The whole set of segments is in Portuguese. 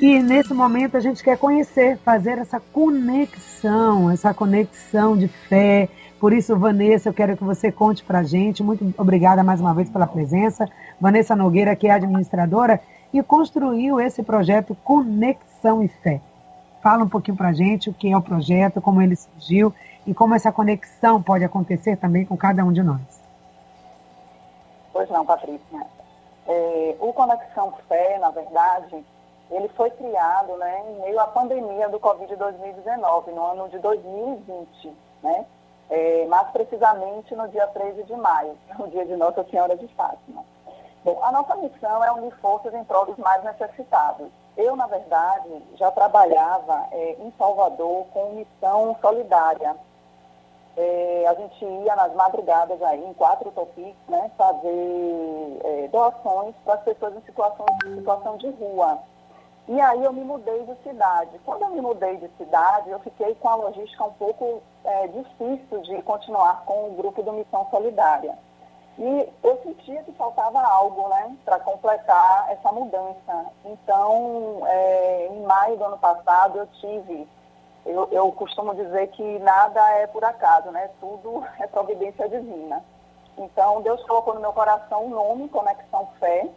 E nesse momento a gente quer conhecer, fazer essa conexão, essa conexão de fé. Por isso, Vanessa, eu quero que você conte para a gente. Muito obrigada mais uma vez pela presença. Vanessa Nogueira, que é administradora e construiu esse projeto Conexão e Fé. Fala um pouquinho para a gente o que é o projeto, como ele surgiu e como essa conexão pode acontecer também com cada um de nós. Pois não, Patrícia. É, o Conexão Fé, na verdade, ele foi criado né, em meio à pandemia do Covid-2019, no ano de 2020, né? É, mais precisamente no dia 13 de maio, o dia de Nossa Senhora de Fátima. Bom, a nossa missão é unir forças em prol dos mais necessitados. Eu, na verdade, já trabalhava é, em Salvador com missão solidária. É, a gente ia nas madrugadas aí, em quatro topis, né, fazer é, doações para as pessoas em situação, situação de rua. E aí eu me mudei de cidade. Quando eu me mudei de cidade, eu fiquei com a logística um pouco é, difícil de continuar com o grupo do Missão Solidária. E eu sentia que faltava algo, né, para completar essa mudança. Então, é, em maio do ano passado, eu tive, eu, eu costumo dizer que nada é por acaso, né, tudo é providência divina. Então, Deus colocou no meu coração o nome, Conexão Fé,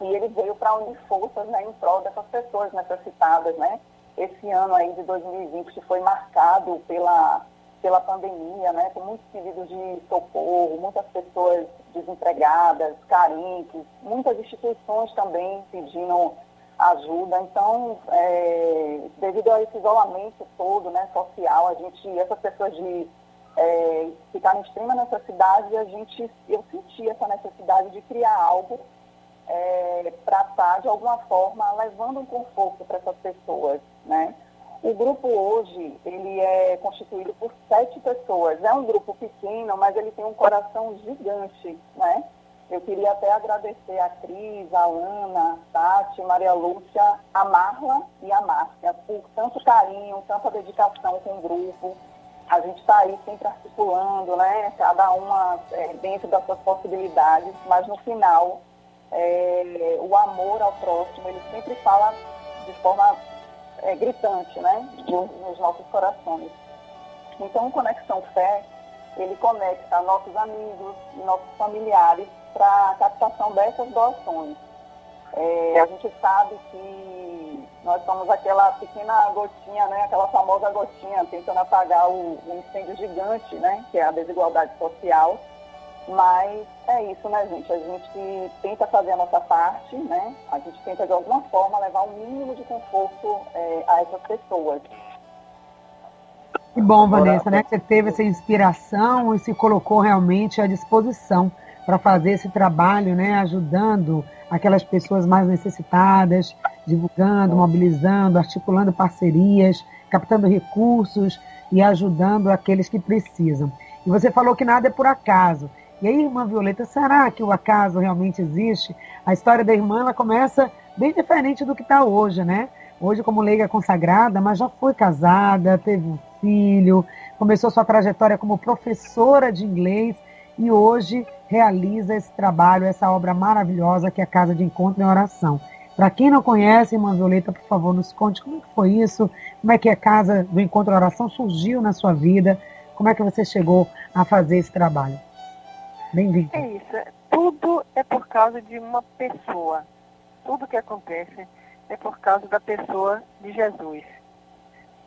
e ele veio para unir forças né, em prol dessas pessoas necessitadas, né? Esse ano aí de 2020 que foi marcado pela pela pandemia, né, com muitos pedidos de socorro, muitas pessoas desempregadas, carentes, muitas instituições também pedindo ajuda. Então, é, devido a esse isolamento todo, né, social, a gente, essas pessoas de é, ficar em extrema necessidade, a gente, eu senti essa necessidade de criar algo é, para estar, de alguma forma, levando um conforto para essas pessoas, né? O grupo hoje, ele é constituído por sete pessoas. É um grupo pequeno, mas ele tem um coração gigante, né? Eu queria até agradecer a Cris, a Ana, a Tati, Maria Lúcia, a Marla e a Márcia por tanto carinho, tanta dedicação com o grupo. A gente está aí sempre articulando, né? Cada uma é, dentro das suas possibilidades, mas no final, é, o amor ao próximo, ele sempre fala de forma é, gritante né, nos, nos nossos corações. Então, o Conexão Fé, ele conecta nossos amigos nossos familiares para a captação dessas doações. É, a gente sabe que nós somos aquela pequena gotinha, né, aquela famosa gotinha, tentando apagar o, o incêndio gigante, né, que é a desigualdade social. Mas é isso, né, gente? A gente tenta fazer a nossa parte, né? A gente tenta, de alguma forma, levar um mínimo de conforto é, a essas pessoas. Que bom, Vanessa, né? Que você teve essa inspiração e se colocou realmente à disposição para fazer esse trabalho, né? Ajudando aquelas pessoas mais necessitadas, divulgando, mobilizando, articulando parcerias, captando recursos e ajudando aqueles que precisam. E você falou que nada é por acaso. E aí, irmã Violeta, será que o acaso realmente existe? A história da irmã ela começa bem diferente do que está hoje, né? Hoje, como leiga consagrada, mas já foi casada, teve um filho, começou sua trajetória como professora de inglês e hoje realiza esse trabalho, essa obra maravilhosa que é a Casa de Encontro e Oração. Para quem não conhece, irmã Violeta, por favor, nos conte como foi isso, como é que a Casa do Encontro e Oração surgiu na sua vida, como é que você chegou a fazer esse trabalho. É isso. Tudo é por causa de uma pessoa. Tudo que acontece é por causa da pessoa de Jesus.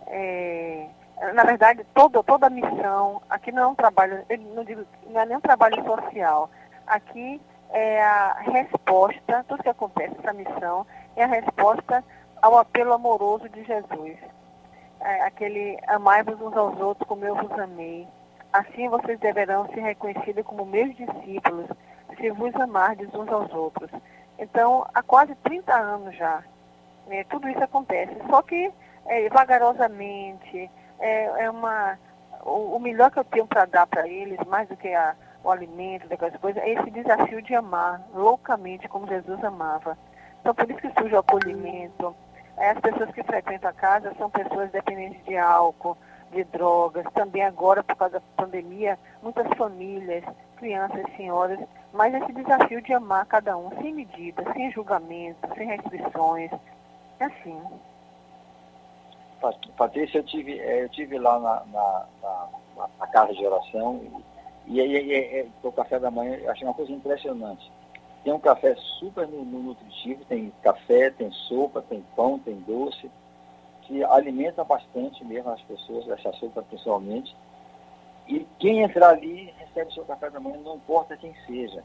É, na verdade, todo, toda a missão, aqui não é um trabalho, eu não digo, não é nem um trabalho social. Aqui é a resposta, tudo que acontece nessa missão é a resposta ao apelo amoroso de Jesus. É, aquele amai-vos uns aos outros como eu vos amei. Assim vocês deverão ser reconhecidos como meus discípulos, se vos amardes uns aos outros. Então, há quase 30 anos já, né, tudo isso acontece. Só que é, vagarosamente, é, é uma, o, o, melhor que eu tenho para dar para eles, mais do que a, o alimento, daquelas coisas, é esse desafio de amar loucamente como Jesus amava. Então, por isso que surge o acolhimento. As pessoas que frequentam a casa são pessoas dependentes de álcool, de drogas, também agora por causa da pandemia, muitas famílias, crianças, senhoras, mas esse desafio de amar cada um sem medida, sem julgamento, sem restrições. assim. Patrícia, eu tive, é, eu tive lá na, na, na, na casa de oração e aí o café da manhã, eu achei uma coisa impressionante. Tem um café super nutritivo, tem café, tem sopa, tem pão, tem doce, que alimenta bastante mesmo as pessoas, essa sopa principalmente. E quem entrar ali recebe seu café da manhã, não importa quem seja.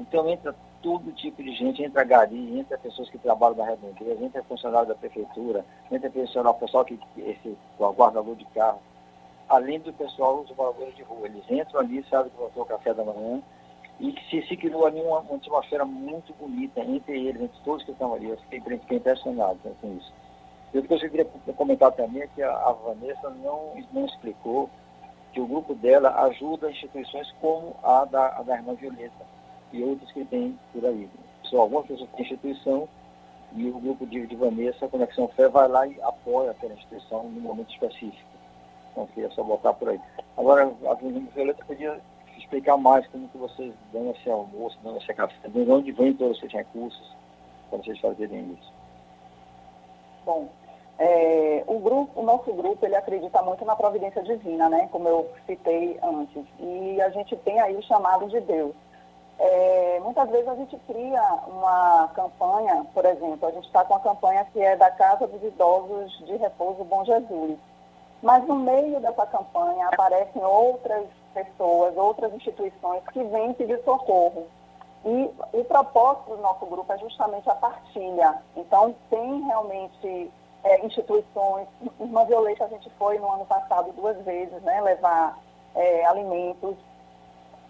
Então entra todo tipo de gente, entra gari, entra pessoas que trabalham na redondeza, entra funcionário da prefeitura, entra pessoal, pessoal que esse guardador de carro, além do pessoal, os moradores de rua. Eles entram ali, sabem que vão o café da manhã, e se, se criou ali uma, uma, atmosfera muito bonita entre eles, entre todos que estão ali. Eu fiquei, fiquei impressionado com isso. E que eu queria comentar também é que a, Vanessa não, não explicou que o grupo dela ajuda instituições como a da, a da Irmã Violeta e outros que tem por aí. Só algumas pessoas têm instituição e o grupo de, de Vanessa, Conexão Fé, vai lá e apoia aquela instituição num momento específico. Então, queria só botar por aí. Agora, a Violeta podia explicar mais como que vocês dão esse almoço, dão esse café, de onde vem todos esses recursos para vocês fazerem isso. Bom, é, o grupo, o nosso grupo, ele acredita muito na providência divina, né? Como eu citei antes. E a gente tem aí o chamado de Deus. É, muitas vezes a gente cria uma campanha, por exemplo, a gente está com a campanha que é da Casa dos Idosos de Repouso Bom Jesus. Mas no meio dessa campanha aparecem outras pessoas, outras instituições que vêm pedir socorro. E o propósito do nosso grupo é justamente a partilha. Então, tem realmente é, instituições. Irmã Violeta, a gente foi no ano passado duas vezes, né, levar é, alimentos.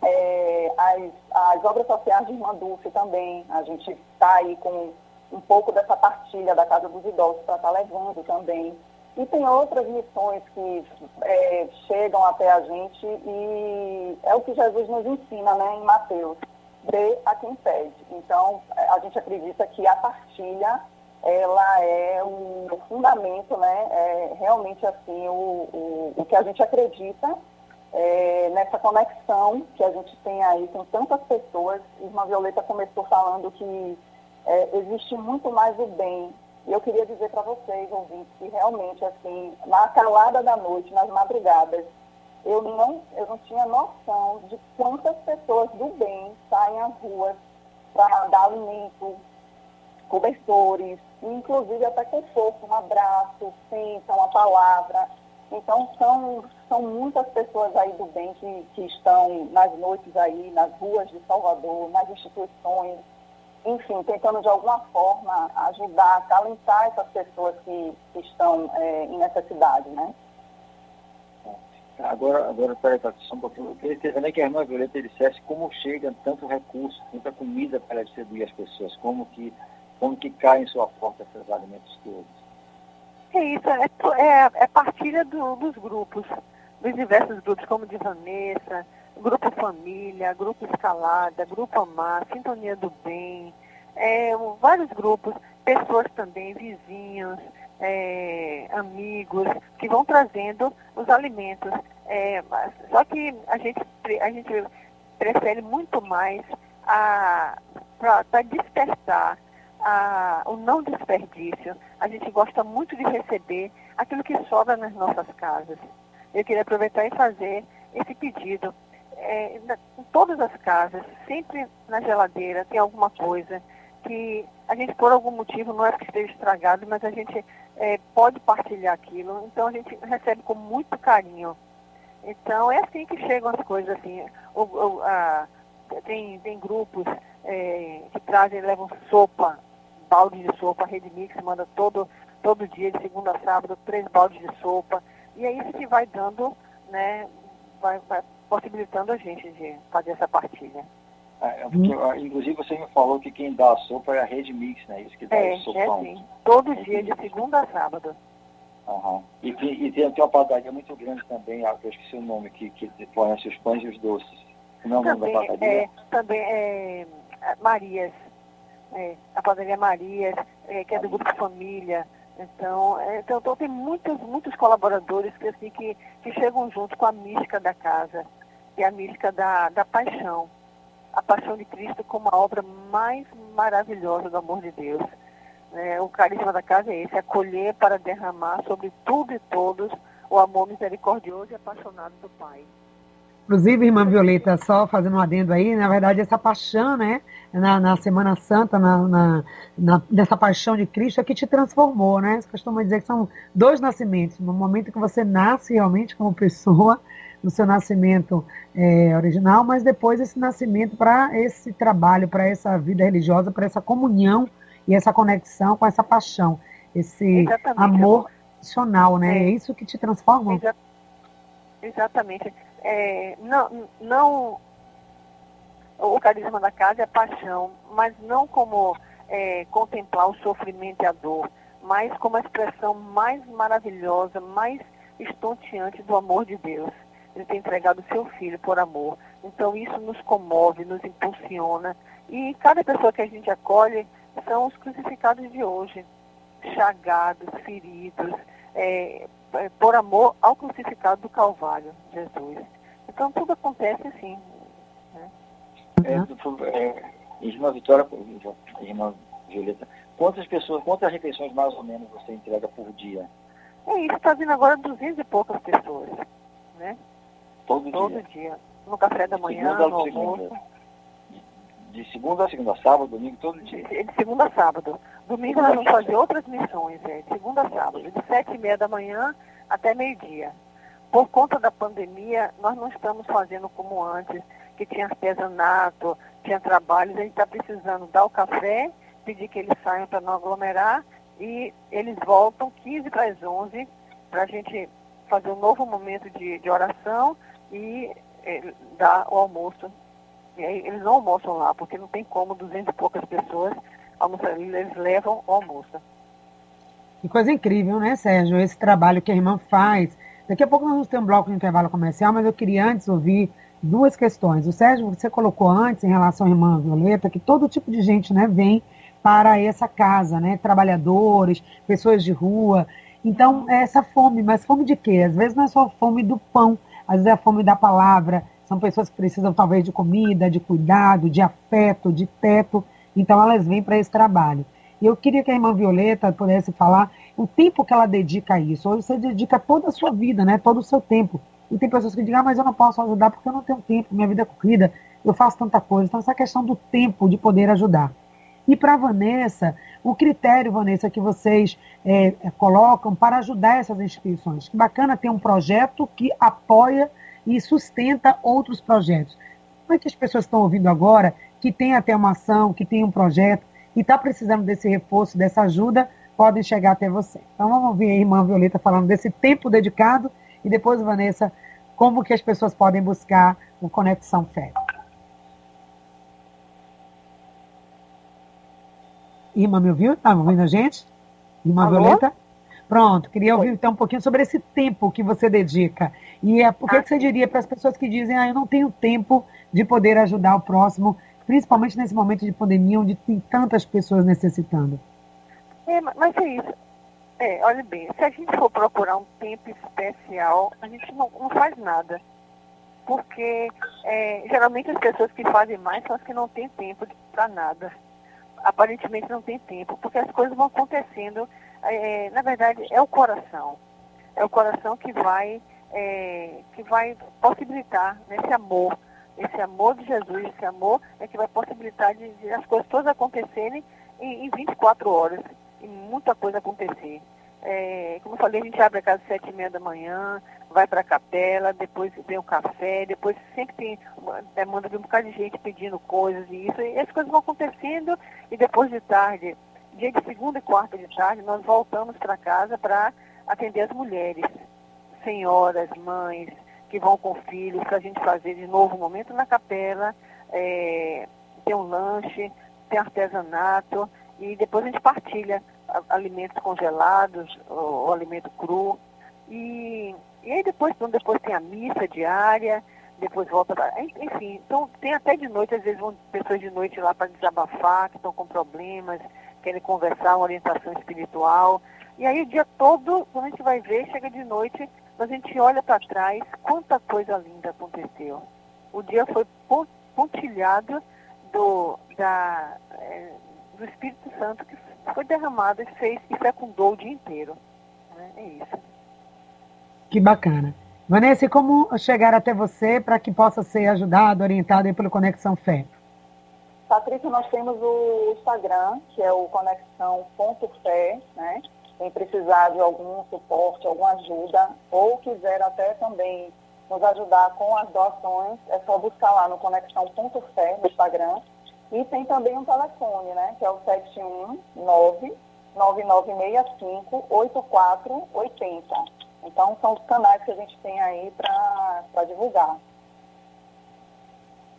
É, as, as obras sociais de Irmã Dulce também. A gente está aí com um pouco dessa partilha da Casa dos Idosos para estar tá levando também. E tem outras missões que é, chegam até a gente e é o que Jesus nos ensina né, em Mateus, dê a quem pede. Então, a gente acredita que a partilha, ela é o fundamento, né, é realmente assim, o, o, o que a gente acredita é, nessa conexão que a gente tem aí com tantas pessoas. Irmã Violeta começou falando que é, existe muito mais o bem e eu queria dizer para vocês, ouvintes, que realmente, assim, na calada da noite, nas madrugadas, eu não, eu não tinha noção de quantas pessoas do bem saem às ruas para dar alimento, cobertores, inclusive até conforto, um abraço, sentam, uma palavra. Então, são, são muitas pessoas aí do bem que, que estão nas noites aí, nas ruas de Salvador, nas instituições, enfim, tentando de alguma forma ajudar, acalentar essas pessoas que, que estão é, em necessidade, né? Agora, agora peraí, só um pouquinho. Eu queria também que a irmã Violeta dissesse como chega tanto recurso, tanta comida para distribuir às pessoas, como que, como que cai em sua porta esses alimentos todos. É isso, é, é, é partilha do, dos grupos, dos diversos grupos, como de Vanessa, Grupo Família, Grupo Escalada, Grupo Amar, Sintonia do Bem, é, vários grupos, pessoas também, vizinhos, é, amigos, que vão trazendo os alimentos. É, só que a gente, a gente prefere muito mais para despertar a, o não desperdício. A gente gosta muito de receber aquilo que sobra nas nossas casas. Eu queria aproveitar e fazer esse pedido é, em todas as casas, sempre na geladeira tem alguma coisa que a gente, por algum motivo, não é que esteja estragado, mas a gente é, pode partilhar aquilo. Então a gente recebe com muito carinho. Então é assim que chegam as coisas, assim. O, o, a, tem, tem grupos é, que trazem, levam sopa, balde de sopa, a Rede Mix manda todo, todo dia, de segunda a sábado, três baldes de sopa. E é isso que vai dando, né, vai, vai possibilitando a gente de fazer essa partilha. É, é porque, hum. Inclusive você me falou que quem dá a sopa é a Rede Mix, né? Isso que dá é, o sopão. É sim. Todo dia, de segunda a sábado. Uhum. E, e, tem, tem uma padaria muito grande também, ah, eu esqueci o nome, que, que fornece os pães e os doces. Não é o nome da padaria? É, também é Marias. É, a padaria Marias, é, que é do Grupo Família. Então, é, então, então, tem muitos, muitos colaboradores que, assim, que, que chegam junto com a mística da casa, é a mística da, da paixão. A paixão de Cristo como a obra mais maravilhosa do amor de Deus. É, o carisma da casa é esse, acolher para derramar sobre tudo e todos o amor misericordioso e apaixonado do Pai. Inclusive, irmã Violeta, só fazendo um adendo aí, na verdade, essa paixão, né, na, na Semana Santa, na, na, na, dessa paixão de Cristo, é que te transformou, né? Você costuma dizer que são dois nascimentos. No momento que você nasce realmente como pessoa, no seu nascimento é, original, mas depois esse nascimento para esse trabalho, para essa vida religiosa, para essa comunhão e essa conexão com essa paixão, esse Exatamente, amor emocional, né? É. é isso que te transforma. Exa Exatamente. É, não, não, o carisma da casa é paixão, mas não como é, contemplar o sofrimento e a dor, mas como a expressão mais maravilhosa, mais estonteante do amor de Deus. Ele tem entregado o seu filho por amor. Então isso nos comove, nos impulsiona. E cada pessoa que a gente acolhe são os crucificados de hoje, chagados, feridos, é, é, por amor ao crucificado do Calvário, Jesus. Então tudo acontece assim. Né? É, é, irmã Vitória, irmã Violeta, quantas pessoas, quantas refeições mais ou menos você entrega por dia? É isso, está vindo agora duzentas e poucas pessoas, né? Todo, Todo dia. dia. No café da manhã, no almoço. De segunda a segunda, sábado, domingo, todo dia? De, de segunda a sábado. Domingo nós vamos fazer outras missões, é, de segunda a sábado, de sete e meia da manhã até meio-dia. Por conta da pandemia, nós não estamos fazendo como antes, que tinha artesanato, tinha trabalhos, a gente está precisando dar o café, pedir que eles saiam para não aglomerar e eles voltam 15 para as 11 para a gente fazer um novo momento de, de oração e é, dar o almoço e aí eles não almoçam lá, porque não tem como duzentas e poucas pessoas almoçar. Eles levam o almoço. Que coisa incrível, né, Sérgio? Esse trabalho que a irmã faz. Daqui a pouco nós vamos ter um bloco de intervalo comercial, mas eu queria antes ouvir duas questões. O Sérgio, você colocou antes, em relação à irmã Violeta, que todo tipo de gente né, vem para essa casa, né? Trabalhadores, pessoas de rua. Então, é essa fome, mas fome de quê? Às vezes não é só fome do pão, às vezes é a fome da palavra, são pessoas que precisam talvez de comida, de cuidado, de afeto, de teto. Então elas vêm para esse trabalho. E eu queria que a irmã Violeta pudesse falar o tempo que ela dedica a isso. Hoje você dedica toda a sua vida, né? Todo o seu tempo. E tem pessoas que dizem, ah, mas eu não posso ajudar porque eu não tenho tempo, minha vida é corrida, eu faço tanta coisa. Então, essa questão do tempo de poder ajudar. E para Vanessa, o critério, Vanessa, que vocês é, colocam para ajudar essas instituições. Que bacana ter um projeto que apoia e sustenta outros projetos. Como é que as pessoas estão ouvindo agora, que tem até uma ação, que tem um projeto, e está precisando desse reforço, dessa ajuda, podem chegar até você. Então vamos ouvir a irmã Violeta falando desse tempo dedicado e depois, Vanessa, como que as pessoas podem buscar o Conexão Fé. Irmã, me ouviu? Está ouvindo a gente? Irmã Alô? Violeta? Pronto, queria ouvir então um pouquinho sobre esse tempo que você dedica. E é, o que, ah. que você diria para as pessoas que dizem, ah, eu não tenho tempo de poder ajudar o próximo, principalmente nesse momento de pandemia, onde tem tantas pessoas necessitando? É, mas é isso. É, olha bem, se a gente for procurar um tempo especial, a gente não, não faz nada. Porque é, geralmente as pessoas que fazem mais são as que não têm tempo para nada. Aparentemente não tem tempo, porque as coisas vão acontecendo é, na verdade, é o coração. É o coração que vai, é, que vai possibilitar esse amor. Esse amor de Jesus, esse amor é que vai possibilitar de, de as coisas todas acontecerem em, em 24 horas e muita coisa acontecer. É, como eu falei, a gente abre a casa às sete e meia da manhã, vai para a capela, depois vem o café, depois sempre tem demanda de um bocado de gente pedindo coisas e isso, e as coisas vão acontecendo e depois de tarde dia de segunda e quarta de tarde, nós voltamos para casa para atender as mulheres, senhoras, mães, que vão com filhos, para a gente fazer de novo um momento na capela, é, tem um lanche, tem artesanato, e depois a gente partilha alimentos congelados, o, o alimento cru. E, e aí depois, então, depois tem a missa diária, depois volta. Enfim, então tem até de noite, às vezes vão pessoas de noite lá para desabafar, que estão com problemas, querem conversar, uma orientação espiritual. E aí o dia todo, quando a gente vai ver, chega de noite, a gente olha para trás, quanta coisa linda aconteceu. O dia foi pontilhado do, da, é, do Espírito Santo que foi derramado e fez e fecundou o dia inteiro. Né? É isso. Que bacana. Vanessa, como chegar até você para que possa ser ajudado, orientado pelo Conexão Fé? Patrícia, nós temos o Instagram, que é o conexão.fé, né? Quem precisar de algum suporte, alguma ajuda, ou quiser até também nos ajudar com as doações, é só buscar lá no conexão.fé no Instagram. E tem também um telefone, né? Que é o 719 9965 8480. Então, são os canais que a gente tem aí para divulgar.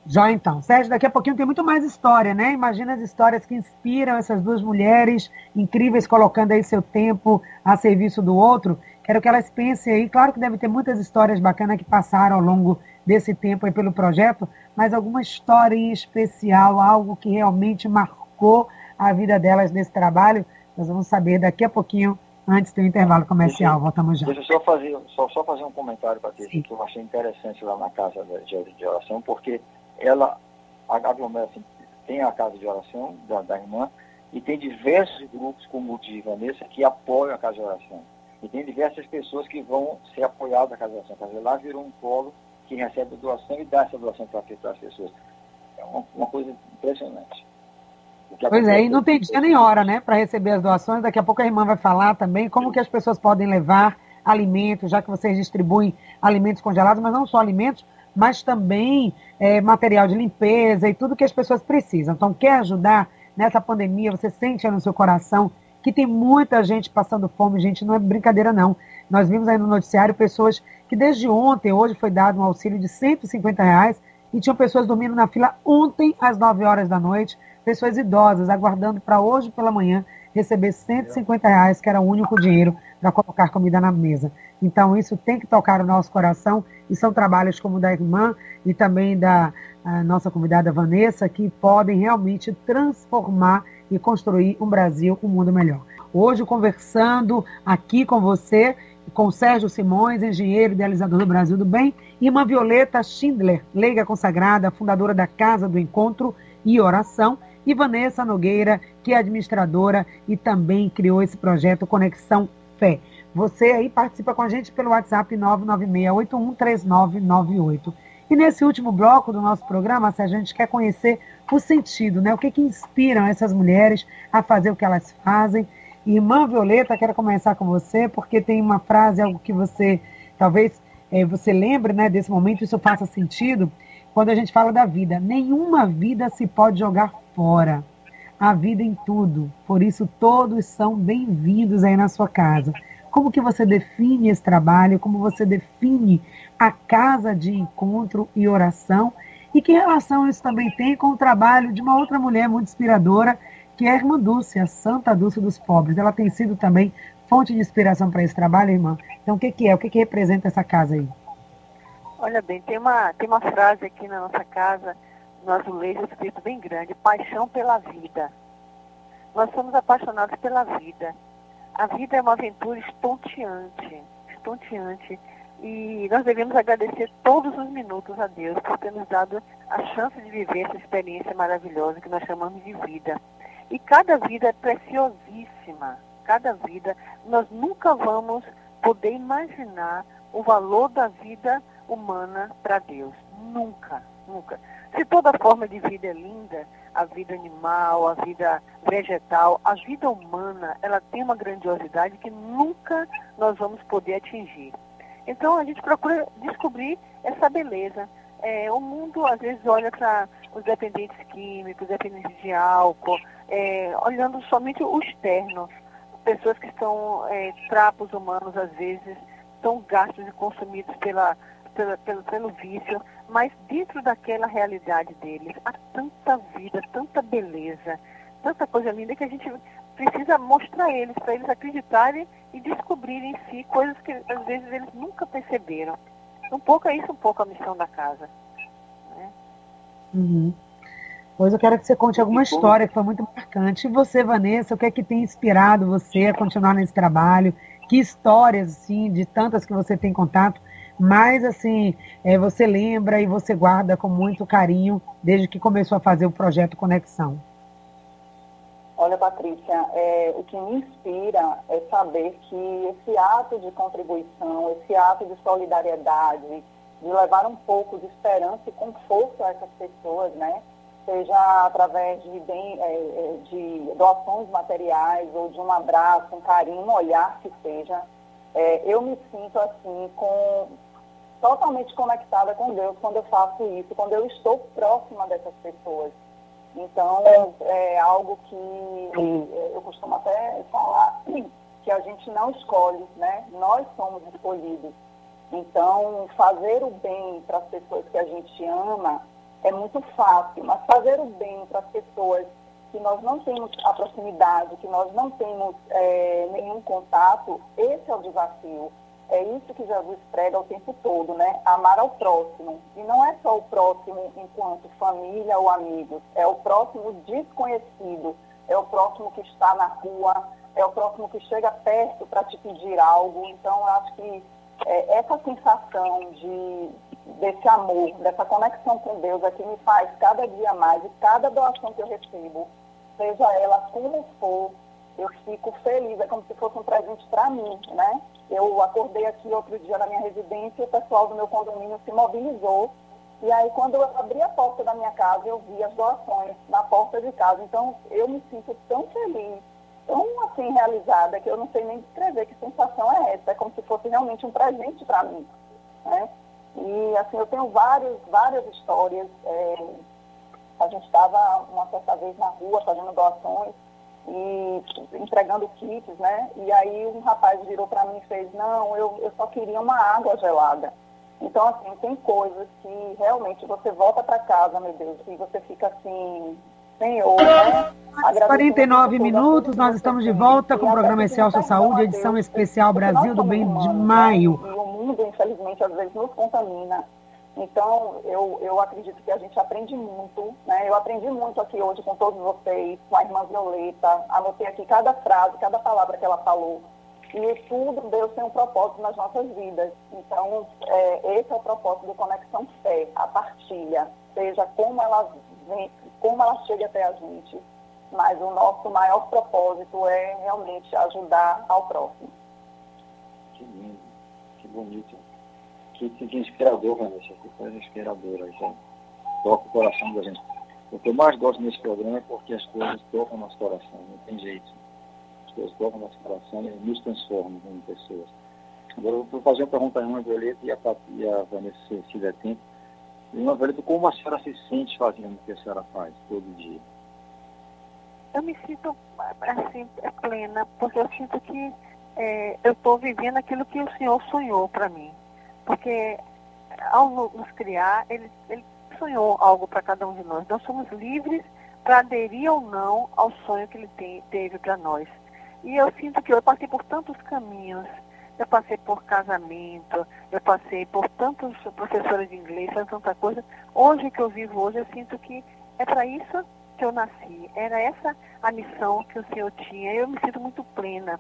Já então. Sérgio, daqui a pouquinho tem muito mais história, né? Imagina as histórias que inspiram essas duas mulheres incríveis colocando aí seu tempo a serviço do outro. Quero que elas pensem aí. Claro que deve ter muitas histórias bacanas que passaram ao longo desse tempo aí pelo projeto, mas alguma história em especial, algo que realmente marcou a vida delas nesse trabalho, nós vamos saber daqui a pouquinho antes do intervalo comercial. Deixa, Voltamos já. Deixa eu só fazer, só, só fazer um comentário, Patrícia, que eu achei interessante lá na casa de, de oração, porque ela, a aglomera, assim, tem a casa de oração da, da irmã e tem diversos grupos, como o de Vanessa, que apoiam a casa de oração. E tem diversas pessoas que vão ser apoiadas na casa de oração. Quer lá virou um polo que recebe doação e dá essa doação para as pessoas. É uma, uma coisa impressionante. Pois é, e não tem dia nem hora, né, para receber as doações. Daqui a pouco a irmã vai falar também como que as pessoas podem levar alimentos, já que vocês distribuem alimentos congelados, mas não só alimentos, mas também é, material de limpeza e tudo que as pessoas precisam. Então, quer ajudar nessa pandemia? Você sente no seu coração que tem muita gente passando fome, gente, não é brincadeira não. Nós vimos aí no noticiário pessoas que desde ontem, hoje foi dado um auxílio de 150 reais e tinham pessoas dormindo na fila ontem às 9 horas da noite pessoas idosas aguardando para hoje pela manhã receber 150 reais, que era o único dinheiro para colocar comida na mesa. Então, isso tem que tocar o nosso coração, e são trabalhos como o da irmã e também da nossa convidada Vanessa, que podem realmente transformar e construir um Brasil, um mundo melhor. Hoje, conversando aqui com você, com Sérgio Simões, engenheiro idealizador do Brasil do Bem, e uma Violeta Schindler, leiga consagrada, fundadora da Casa do Encontro e Oração, e Vanessa Nogueira, que é administradora e também criou esse projeto Conexão Fé. Você aí participa com a gente pelo WhatsApp 996813998. E nesse último bloco do nosso programa, a gente quer conhecer o sentido, né? O que, que inspiram essas mulheres a fazer o que elas fazem. Irmã Violeta, quero começar com você, porque tem uma frase, algo que você talvez é, você lembre né, desse momento, isso faça sentido, quando a gente fala da vida. Nenhuma vida se pode jogar fora. A vida em tudo. Por isso, todos são bem-vindos aí na sua casa. Como que você define esse trabalho? Como você define a casa de encontro e oração? E que relação isso também tem com o trabalho de uma outra mulher muito inspiradora, que é a irmã Dulce, a Santa Dulce dos Pobres. Ela tem sido também fonte de inspiração para esse trabalho, irmã. Então, o que, que é? O que, que representa essa casa aí? Olha bem, tem uma, tem uma frase aqui na nossa casa no azulejo escrito bem grande, paixão pela vida. Nós somos apaixonados pela vida. A vida é uma aventura estonteante, estonteante. E nós devemos agradecer todos os minutos a Deus por ter nos dado a chance de viver essa experiência maravilhosa que nós chamamos de vida. E cada vida é preciosíssima. Cada vida, nós nunca vamos poder imaginar o valor da vida humana para Deus. Nunca, nunca. Se toda forma de vida é linda, a vida animal, a vida vegetal, a vida humana, ela tem uma grandiosidade que nunca nós vamos poder atingir. Então a gente procura descobrir essa beleza. É, o mundo às vezes olha para os dependentes químicos, dependentes de álcool, é, olhando somente o externo. Pessoas que estão é, trapos humanos às vezes são gastos e consumidos pela, pela, pelo, pelo vício mas dentro daquela realidade deles há tanta vida, tanta beleza, tanta coisa linda que a gente precisa mostrar eles, para eles acreditarem e descobrirem em si coisas que às vezes eles nunca perceberam. Um pouco é isso, um pouco a missão da casa. Né? Uhum. Pois eu quero que você conte alguma história que foi muito marcante. E você, Vanessa, o que é que tem inspirado você a continuar nesse trabalho? Que histórias, assim, de tantas que você tem contato, mas assim, é, você lembra e você guarda com muito carinho desde que começou a fazer o projeto Conexão? Olha, Patrícia, é, o que me inspira é saber que esse ato de contribuição, esse ato de solidariedade, de levar um pouco de esperança e conforto a essas pessoas, né? Seja através de, bem, é, é de doações materiais ou de um abraço, um carinho, um olhar que seja, é, eu me sinto assim, com, totalmente conectada com Deus quando eu faço isso, quando eu estou próxima dessas pessoas. Então, é algo que eu costumo até falar que a gente não escolhe, né? Nós somos escolhidos. Então, fazer o bem para as pessoas que a gente ama é muito fácil, mas fazer o bem para as pessoas que nós não temos a proximidade, que nós não temos é, nenhum contato, esse é o desafio. É isso que Jesus prega o tempo todo, né? Amar ao próximo. E não é só o próximo enquanto família ou amigos, é o próximo desconhecido, é o próximo que está na rua, é o próximo que chega perto para te pedir algo. Então, eu acho que é, essa sensação de, desse amor, dessa conexão com Deus é que me faz cada dia mais e cada doação que eu recebo, seja ela como for, eu fico feliz, é como se fosse um presente para mim, né? Eu acordei aqui outro dia na minha residência, o pessoal do meu condomínio se mobilizou, e aí quando eu abri a porta da minha casa, eu vi as doações na porta de casa. Então, eu me sinto tão feliz, tão assim realizada, que eu não sei nem descrever que sensação é essa. É como se fosse realmente um presente para mim, né? E assim, eu tenho vários, várias histórias. É, a gente estava uma certa vez na rua fazendo doações, entregando kits, né? E aí um rapaz virou para mim e fez, não, eu, eu só queria uma água gelada. Então, assim, tem coisas que realmente você volta para casa, meu Deus, e você fica assim, Senhor, né? 49 minutos, nós estamos de volta com o programa Excelso Saúde, edição especial Brasil do Bem de maio. E o mundo, infelizmente, às vezes nos contamina. Então, eu, eu acredito que a gente aprende muito, né? Eu aprendi muito aqui hoje com todos vocês, com a irmã Violeta, anotei aqui cada frase, cada palavra que ela falou. E tudo, Deus tem um propósito nas nossas vidas. Então, é, esse é o propósito do Conexão Fé, a partilha, seja como ela vem, como ela chega até a gente. Mas o nosso maior propósito é realmente ajudar ao próximo. Que lindo, que bonito que, que inspirador, Vanessa, que coisa inspiradora. Isso toca o coração da gente. O que eu mais gosto nesse programa é porque as coisas tocam nosso coração, não tem jeito. As coisas tocam nosso coração e nos transformam como pessoas. Agora eu vou fazer uma pergunta a uma Violeta e a, e a Vanessa, se, se der tempo. Uma Violeta, como a senhora se sente fazendo o que a senhora faz todo dia? Eu me sinto assim, plena, porque eu sinto que é, eu estou vivendo aquilo que o Senhor sonhou para mim. Porque ao nos criar, ele, ele sonhou algo para cada um de nós. Nós somos livres para aderir ou não ao sonho que ele tem, teve para nós. E eu sinto que eu passei por tantos caminhos. Eu passei por casamento, eu passei por tantos professores de inglês, tanta coisa. Hoje que eu vivo hoje, eu sinto que é para isso que eu nasci. Era essa a missão que o Senhor tinha. Eu me sinto muito plena.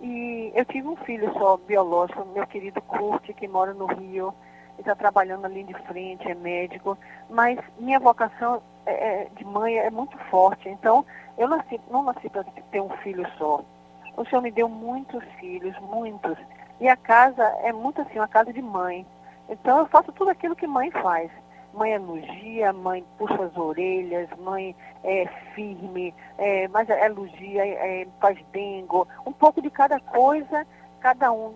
E eu tive um filho só biológico, meu querido Kurt, que mora no Rio, está trabalhando ali de frente, é médico, mas minha vocação é, é, de mãe é muito forte. Então, eu nasci, não nasci para ter um filho só. O Senhor me deu muitos filhos, muitos. E a casa é muito assim, uma casa de mãe. Então, eu faço tudo aquilo que mãe faz mãe elogia, mãe puxa as orelhas, mãe é firme, é, mas elogia, é, faz dengo, um pouco de cada coisa, cada um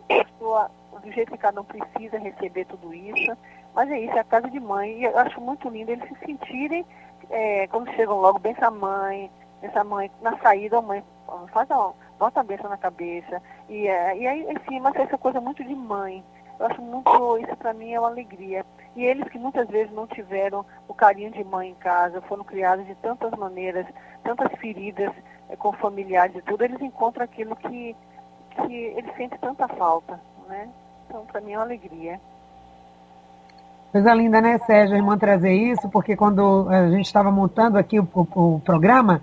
do jeito que cada um precisa receber tudo isso. Mas é isso, é a casa de mãe. E eu acho muito lindo eles se sentirem, é, quando chegam logo, bença a mãe, bença mãe, na saída, a mãe faz, ó, bota a benção na cabeça. E, é, e aí, enfim, mas essa coisa muito de mãe. Eu acho muito, isso para mim é uma alegria. E eles que muitas vezes não tiveram o carinho de mãe em casa, foram criados de tantas maneiras, tantas feridas é, com familiares e tudo, eles encontram aquilo que, que eles sentem tanta falta, né? Então, para mim é uma alegria. Coisa linda, né, Sérgio, irmã trazer isso, porque quando a gente estava montando aqui o, o, o programa,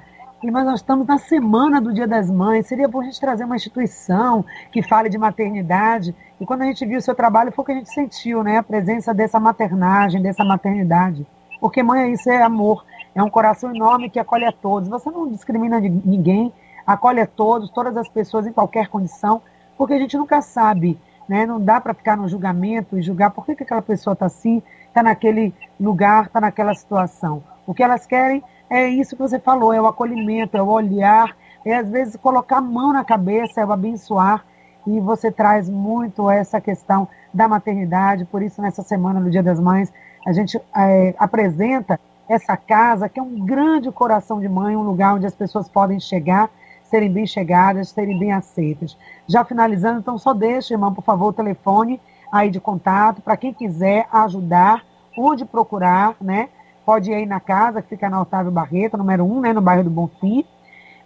mas nós estamos na semana do Dia das Mães, seria bom a gente trazer uma instituição que fale de maternidade. E quando a gente viu o seu trabalho, foi o que a gente sentiu, né? A presença dessa maternagem, dessa maternidade. Porque mãe, isso é amor, É um coração enorme que acolhe a todos. Você não discrimina ninguém, acolhe a todos, todas as pessoas em qualquer condição, porque a gente nunca sabe, né? Não dá para ficar no julgamento e julgar por que, que aquela pessoa está assim, está naquele lugar, está naquela situação. O que elas querem é isso que você falou, é o acolhimento, é o olhar, é às vezes colocar a mão na cabeça, é o abençoar. E você traz muito essa questão da maternidade, por isso nessa semana, no Dia das Mães, a gente é, apresenta essa casa, que é um grande coração de mãe, um lugar onde as pessoas podem chegar, serem bem chegadas, serem bem aceitas. Já finalizando, então só deixa, irmão, por favor, o telefone aí de contato, para quem quiser ajudar, onde procurar, né? Pode ir aí na casa, que fica na Otávio Barreto, número 1, né, no bairro do Bonfim,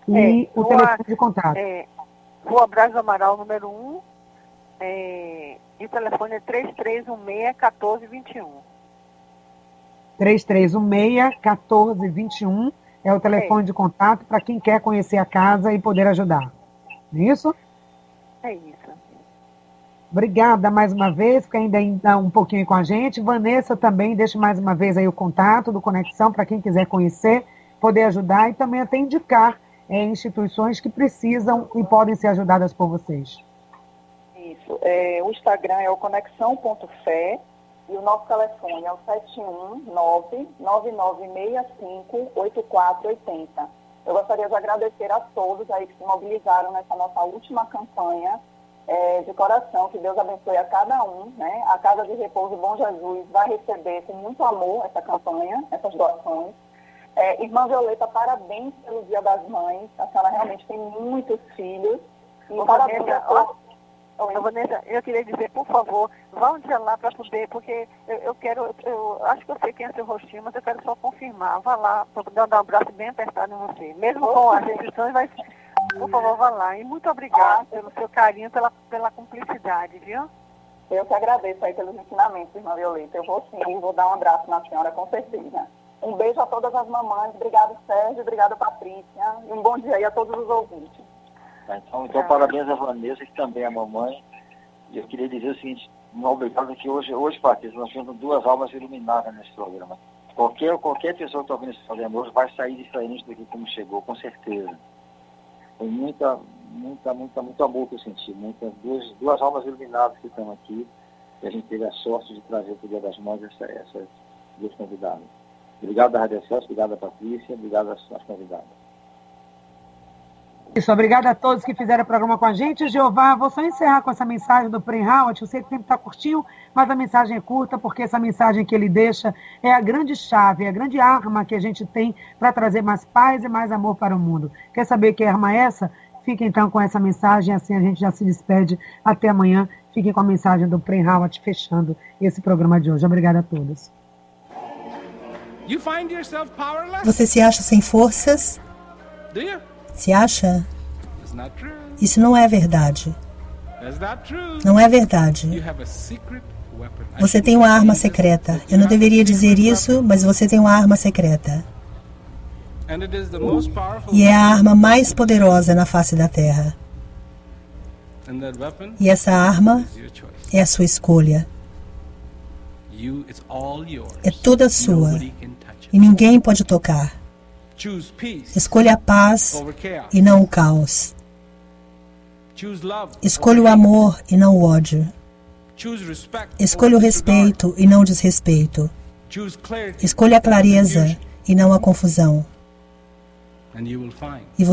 e é, o rua, telefone de contato. É, Rua Braz Amaral, número 1, é, e o telefone é 3316-1421. 3316-1421 é o telefone é. de contato para quem quer conhecer a casa e poder ajudar. É isso? É isso. Obrigada mais uma vez, que ainda está um pouquinho com a gente. Vanessa também, deixe mais uma vez aí o contato do Conexão para quem quiser conhecer, poder ajudar e também até indicar é, instituições que precisam e podem ser ajudadas por vocês. Isso. É, o Instagram é o conexão.fé e o nosso telefone é o 719-9965-8480. Eu gostaria de agradecer a todos aí que se mobilizaram nessa nossa última campanha é, de coração, que Deus abençoe a cada um. Né? A Casa de Repouso Bom Jesus vai receber com muito amor essa campanha, essas doações. É, Irmã Violeta, parabéns pelo Dia das Mães. A senhora realmente tem muitos filhos. E Ô, parabéns Vanessa, a Oi. Vanessa, eu queria dizer, por favor, vá um dia lá para poder, porque eu, eu quero, eu, eu, acho que eu sei quem é seu rostinho, mas eu quero só confirmar. Vá lá para poder dar um abraço bem apertado em você. Mesmo com as restrições, vai, por favor, vá lá. E muito obrigada ah, pelo seu carinho, pela, pela cumplicidade, viu? Eu que agradeço aí pelos ensinamentos, irmã Violeta. Eu vou sim, vou dar um abraço na senhora, com certeza. Um beijo a todas as mamães. Obrigado, Sérgio. Obrigado, Patrícia. E um bom dia aí a todos os ouvintes. Então, então parabéns a Vanessa, que também é a mamãe. E eu queria dizer o seguinte, um obrigado que hoje, hoje Patrícia, nós temos duas almas iluminadas nesse programa. Qualquer, qualquer pessoa que está ouvindo esse programa hoje vai sair diferente do que como chegou, com certeza. Foi muita, muita, muita, muito amor que eu senti. Muita, duas, duas almas iluminadas que estão aqui. E a gente teve a sorte de trazer para o Dia das Mães essa, essas duas convidadas. Obrigado à Rádio Celso, obrigado à Patrícia, obrigado às, às convidadas. Isso, obrigada a todos que fizeram o programa com a gente. Jeová, vou só encerrar com essa mensagem do Prem Howard. Eu sei que o tempo está curtinho, mas a mensagem é curta, porque essa mensagem que ele deixa é a grande chave, é a grande arma que a gente tem para trazer mais paz e mais amor para o mundo. Quer saber que arma é essa? Fique então com essa mensagem, assim a gente já se despede. Até amanhã. Fiquem com a mensagem do Prem Howard fechando esse programa de hoje. Obrigada a todos. Você se acha sem forças? Se acha? Isso não é verdade. Não é verdade. Você tem uma arma secreta. Eu não deveria dizer isso, mas você tem uma arma secreta. E é a arma mais poderosa na face da Terra. E essa arma é a sua escolha. É toda sua. E ninguém pode tocar. Escolha a paz e não o caos. Escolha o amor e não o ódio. Escolha o respeito e não o desrespeito. Escolha a clareza e não a confusão. E você